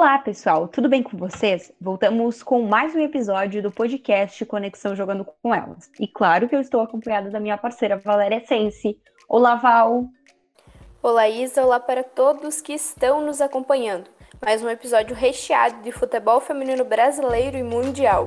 Olá, pessoal, tudo bem com vocês? Voltamos com mais um episódio do podcast Conexão Jogando com Elas. E claro que eu estou acompanhada da minha parceira Valéria Sense. Olá, Val! Olá, Isa, olá para todos que estão nos acompanhando. Mais um episódio recheado de futebol feminino brasileiro e mundial.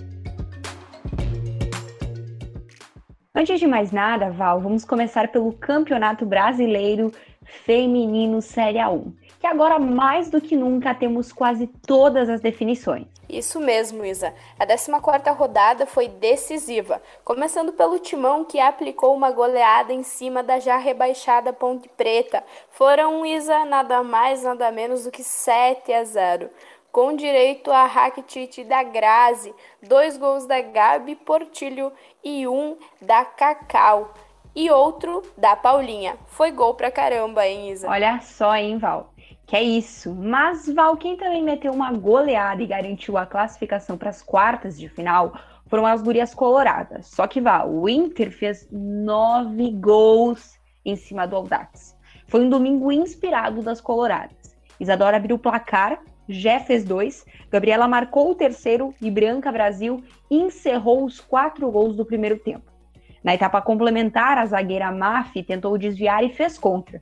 Antes de mais nada, Val, vamos começar pelo Campeonato Brasileiro Feminino Série A1 que agora mais do que nunca temos quase todas as definições. Isso mesmo, Isa. A 14ª rodada foi decisiva, começando pelo Timão que aplicou uma goleada em cima da já rebaixada Ponte Preta. Foram, Isa, nada mais, nada menos do que 7 a 0 com direito a Rakitic da Grazi, dois gols da Gabi Portilho e um da Cacau. E outro da Paulinha. Foi gol pra caramba, hein, Isa? Olha só, hein, Val. Que é isso. Mas Val, quem também meteu uma goleada e garantiu a classificação para as quartas de final foram as gurias coloradas. Só que Val, o Inter fez nove gols em cima do Audax. Foi um domingo inspirado das coloradas. Isadora abriu o placar, Jé fez dois, Gabriela marcou o terceiro e Branca Brasil encerrou os quatro gols do primeiro tempo. Na etapa complementar, a zagueira Mafi tentou desviar e fez contra.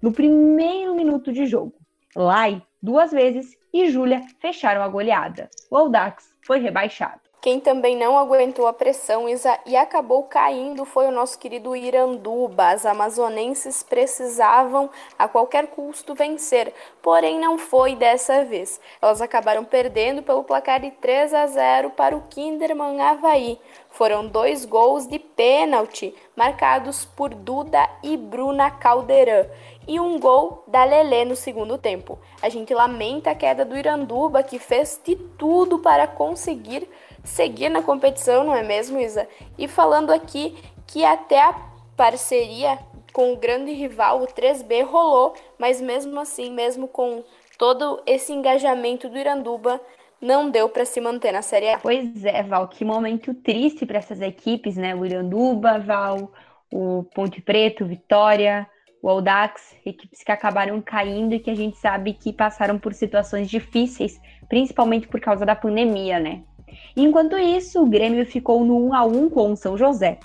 No primeiro minuto de jogo, Lai, duas vezes, e Júlia fecharam a goleada. O Audax foi rebaixado. Quem também não aguentou a pressão e acabou caindo foi o nosso querido Iranduba. As amazonenses precisavam a qualquer custo vencer, porém não foi dessa vez. Elas acabaram perdendo pelo placar de 3 a 0 para o Kinderman Havaí. Foram dois gols de pênalti marcados por Duda e Bruna Caldeirão e um gol da Lelê no segundo tempo. A gente lamenta a queda do Iranduba, que fez de tudo para conseguir seguir na competição, não é mesmo, Isa? E falando aqui que até a parceria com o grande rival, o 3B, rolou, mas mesmo assim, mesmo com todo esse engajamento do Iranduba, não deu para se manter na Série A. Pois é, Val, que momento triste para essas equipes, né? O Iranduba, Val, o Ponte Preto, Vitória, o Audax, equipes que acabaram caindo e que a gente sabe que passaram por situações difíceis, principalmente por causa da pandemia, né? Enquanto isso, o Grêmio ficou no 1 a 1 com o São José.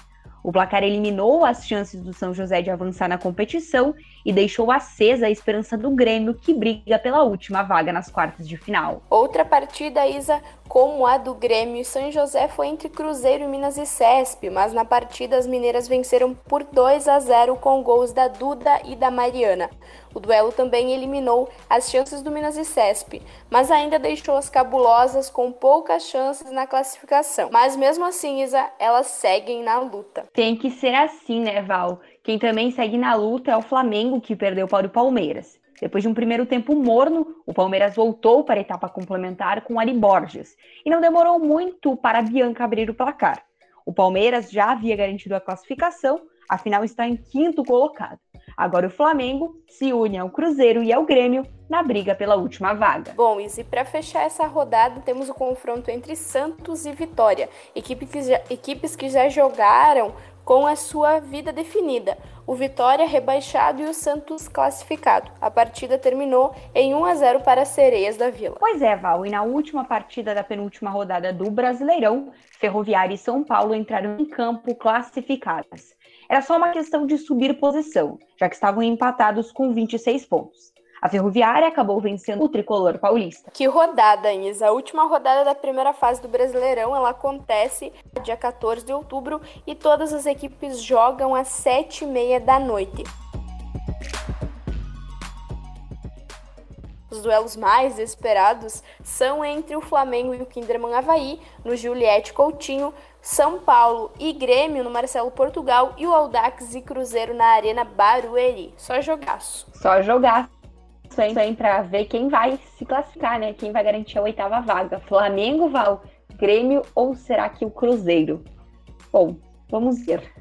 O placar eliminou as chances do São José de avançar na competição e deixou acesa a esperança do Grêmio, que briga pela última vaga nas quartas de final. Outra partida, Isa, como a do Grêmio e São José, foi entre Cruzeiro, Minas e Cesp, mas na partida as mineiras venceram por 2 a 0 com gols da Duda e da Mariana. O duelo também eliminou as chances do Minas e Cesp, mas ainda deixou as cabulosas com poucas chances na classificação. Mas mesmo assim, Isa, elas seguem na luta. Tem que ser assim, né, Val? Quem também segue na luta é o Flamengo, que perdeu para o Palmeiras. Depois de um primeiro tempo morno, o Palmeiras voltou para a etapa complementar com Ari Borges. E não demorou muito para Bianca abrir o placar. O Palmeiras já havia garantido a classificação, afinal está em quinto colocado. Agora o Flamengo se une ao Cruzeiro e ao Grêmio na briga pela última vaga. Bom, e para fechar essa rodada, temos o confronto entre Santos e Vitória, que já, equipes que já jogaram com a sua vida definida. O Vitória rebaixado e o Santos classificado. A partida terminou em 1 a 0 para as Sereias da Vila. Pois é, Val, e na última partida da penúltima rodada do Brasileirão, Ferroviária e São Paulo entraram em campo classificadas. Era só uma questão de subir posição, já que estavam empatados com 26 pontos. A Ferroviária acabou vencendo o tricolor paulista. Que rodada, Inês! A última rodada da primeira fase do Brasileirão ela acontece dia 14 de outubro e todas as equipes jogam às 7h30 da noite. Os duelos mais esperados são entre o Flamengo e o Kinderman Havaí, no Juliette Coutinho, São Paulo e Grêmio no Marcelo Portugal e o Audax e Cruzeiro na Arena Barueri. Só jogaço. Só jogaço hein, para ver quem vai se classificar, né? Quem vai garantir a oitava vaga. Flamengo, Val, Grêmio ou será que o Cruzeiro? Bom, vamos ver.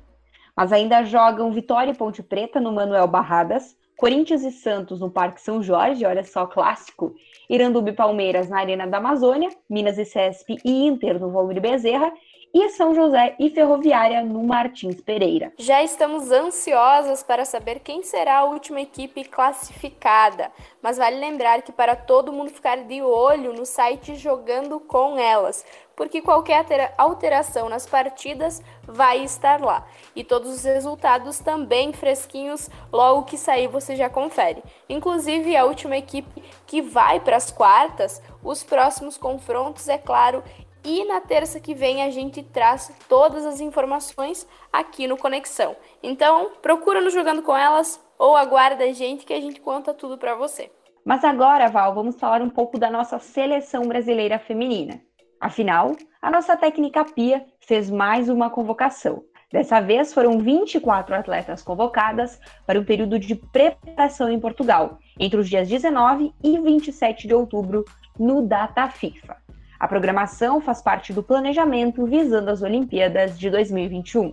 Mas ainda jogam Vitória e Ponte Preta no Manuel Barradas, Corinthians e Santos no Parque São Jorge, olha só, clássico. Iranduba e Palmeiras na Arena da Amazônia, Minas e Cesp e Inter no Valmir Bezerra e São José e Ferroviária no Martins Pereira. Já estamos ansiosas para saber quem será a última equipe classificada, mas vale lembrar que para todo mundo ficar de olho no site Jogando com Elas, porque qualquer alteração nas partidas vai estar lá. E todos os resultados também fresquinhos, logo que sair você já confere. Inclusive a última equipe que vai para as quartas, os próximos confrontos, é claro, e na terça que vem a gente traz todas as informações aqui no Conexão. Então, procura nos jogando com elas ou aguarda a gente que a gente conta tudo para você. Mas agora, Val, vamos falar um pouco da nossa seleção brasileira feminina. Afinal, a nossa técnica Pia fez mais uma convocação. Dessa vez foram 24 atletas convocadas para o período de preparação em Portugal, entre os dias 19 e 27 de outubro, no Data FIFA. A programação faz parte do planejamento visando as Olimpíadas de 2021.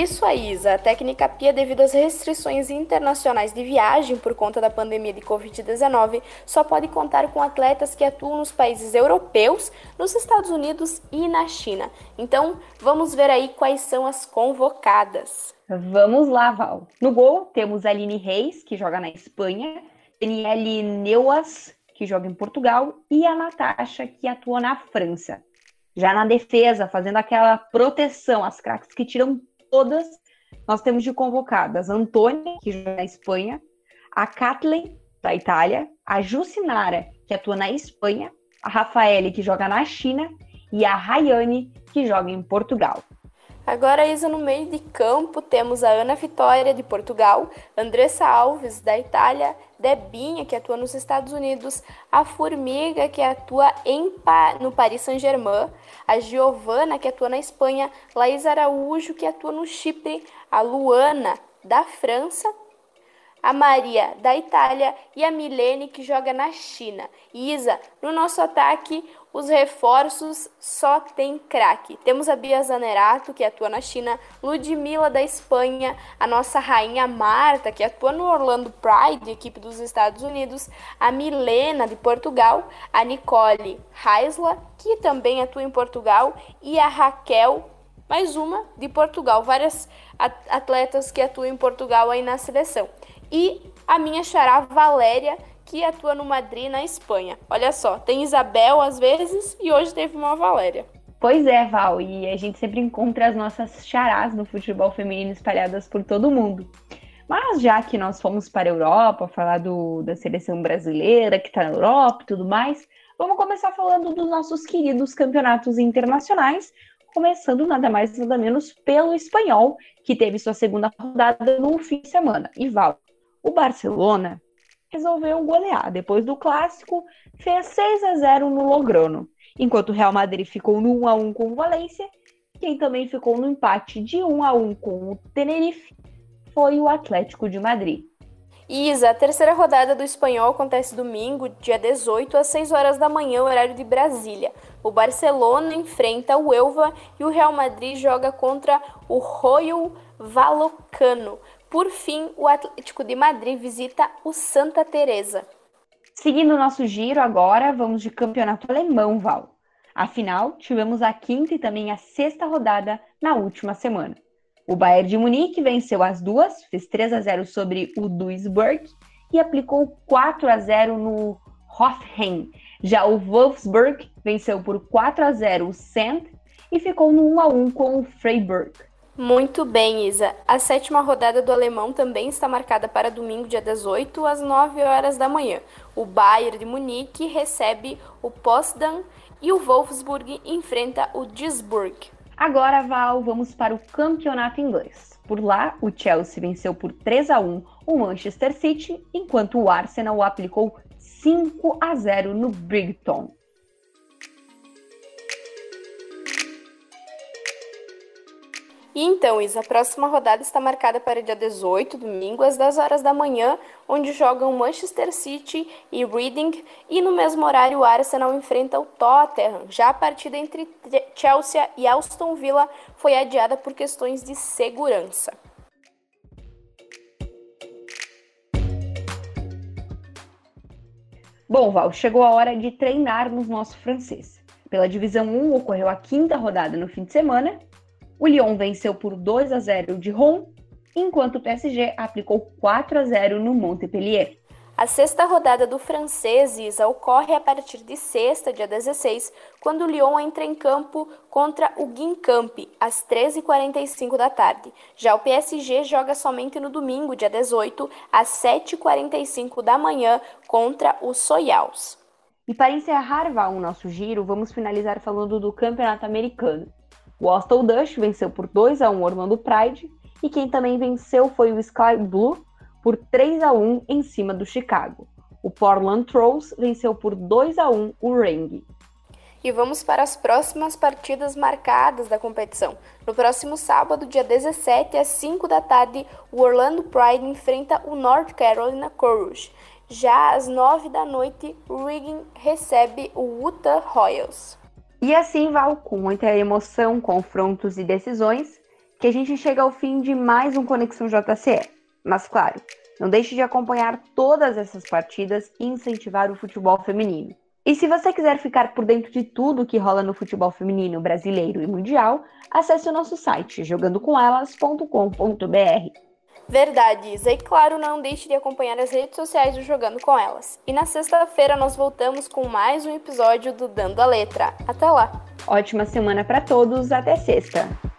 Isso aí, Isa. A técnica PIA, devido às restrições internacionais de viagem por conta da pandemia de Covid-19, só pode contar com atletas que atuam nos países europeus, nos Estados Unidos e na China. Então, vamos ver aí quais são as convocadas. Vamos lá, Val. No gol, temos Aline Reis, que joga na Espanha, Daniele Neuas, que joga em Portugal, e a Natasha, que atua na França. Já na defesa, fazendo aquela proteção, as craques que tiram todas, nós temos de convocadas Antônia, que joga na Espanha, a Kathleen, da Itália, a Jucinara, que atua na Espanha, a Rafaele, que joga na China, e a Rayane, que joga em Portugal. Agora, Isa, no meio de campo, temos a Ana Vitória, de Portugal, Andressa Alves, da Itália, Debinha, que atua nos Estados Unidos, a Formiga, que atua em no Paris Saint-Germain, a Giovana, que atua na Espanha, Laís Araújo, que atua no Chipre, a Luana, da França, a Maria da Itália e a Milene que joga na China. Isa, no nosso ataque, os reforços só tem craque. Temos a Bia Zanerato, que atua na China, Ludmilla da Espanha, a nossa rainha Marta, que atua no Orlando Pride, equipe dos Estados Unidos, a Milena de Portugal, a Nicole Heisla, que também atua em Portugal, e a Raquel, mais uma de Portugal. Várias atletas que atuam em Portugal aí na seleção. E a minha xará Valéria, que atua no Madrid, na Espanha. Olha só, tem Isabel às vezes e hoje teve uma Valéria. Pois é, Val, e a gente sempre encontra as nossas charás no futebol feminino espalhadas por todo mundo. Mas já que nós fomos para a Europa falar do, da seleção brasileira que está na Europa e tudo mais, vamos começar falando dos nossos queridos campeonatos internacionais, começando nada mais nada menos pelo espanhol, que teve sua segunda rodada no fim de semana. E Val, o Barcelona resolveu golear. Depois do clássico, fez 6 a 0 no Lograno, enquanto o Real Madrid ficou no 1 a 1 com o Valência. Quem também ficou no empate de 1 a 1 com o Tenerife foi o Atlético de Madrid. Isa, a terceira rodada do Espanhol acontece domingo, dia 18, às 6 horas da manhã, horário de Brasília. O Barcelona enfrenta o Elva e o Real Madrid joga contra o Royal Vallecano. Por fim, o Atlético de Madrid visita o Santa Teresa. Seguindo o nosso giro agora, vamos de campeonato alemão, Val. Afinal, tivemos a quinta e também a sexta rodada na última semana. O Bayern de Munique venceu as duas, fez 3 a 0 sobre o Duisburg e aplicou 4 a 0 no Hoffenheim. Já o Wolfsburg venceu por 4 a 0 o Sand e ficou no 1 a 1 com o Freiburg. Muito bem, Isa. A sétima rodada do alemão também está marcada para domingo, dia 18, às 9 horas da manhã. O Bayern de Munique recebe o Potsdam e o Wolfsburg enfrenta o Duisburg. Agora, Val, vamos para o campeonato inglês. Por lá, o Chelsea venceu por 3 a 1 o Manchester City, enquanto o Arsenal aplicou 5 a 0 no Brighton. E então, Isa, a próxima rodada está marcada para dia 18, domingo, às 10 horas da manhã, onde jogam Manchester City e Reading, e no mesmo horário o Arsenal enfrenta o Tottenham. Já a partida entre Chelsea e Aston Villa foi adiada por questões de segurança. Bom, Val, chegou a hora de treinarmos nosso francês. Pela divisão 1 ocorreu a quinta rodada no fim de semana. O Lyon venceu por 2 a 0 de Rom, enquanto o PSG aplicou 4 a 0 no Montpellier. A sexta rodada do francês Isa ocorre a partir de sexta, dia 16, quando o Lyon entra em campo contra o Guingamp, às 13h45 da tarde. Já o PSG joga somente no domingo, dia 18, às 7h45 da manhã, contra o Soyals. E para encerrar o nosso giro, vamos finalizar falando do Campeonato Americano. O Austin Dutch venceu por 2 a 1 o Orlando Pride e quem também venceu foi o Sky Blue por 3 a 1 em cima do Chicago. O Portland Trolls venceu por 2 a 1 o Ring. E vamos para as próximas partidas marcadas da competição. No próximo sábado, dia 17, às 5 da tarde, o Orlando Pride enfrenta o North Carolina Courage. Já às 9 da noite, o Riggin recebe o Utah Royals. E assim, Val, com muita emoção, confrontos e decisões, que a gente chega ao fim de mais um Conexão JCE. Mas claro, não deixe de acompanhar todas essas partidas e incentivar o futebol feminino. E se você quiser ficar por dentro de tudo que rola no futebol feminino brasileiro e mundial, acesse o nosso site jogandocomelas.com.br. Verdade, Isa. E claro, não deixe de acompanhar as redes sociais do Jogando com Elas. E na sexta-feira nós voltamos com mais um episódio do Dando a Letra. Até lá! Ótima semana para todos, até sexta!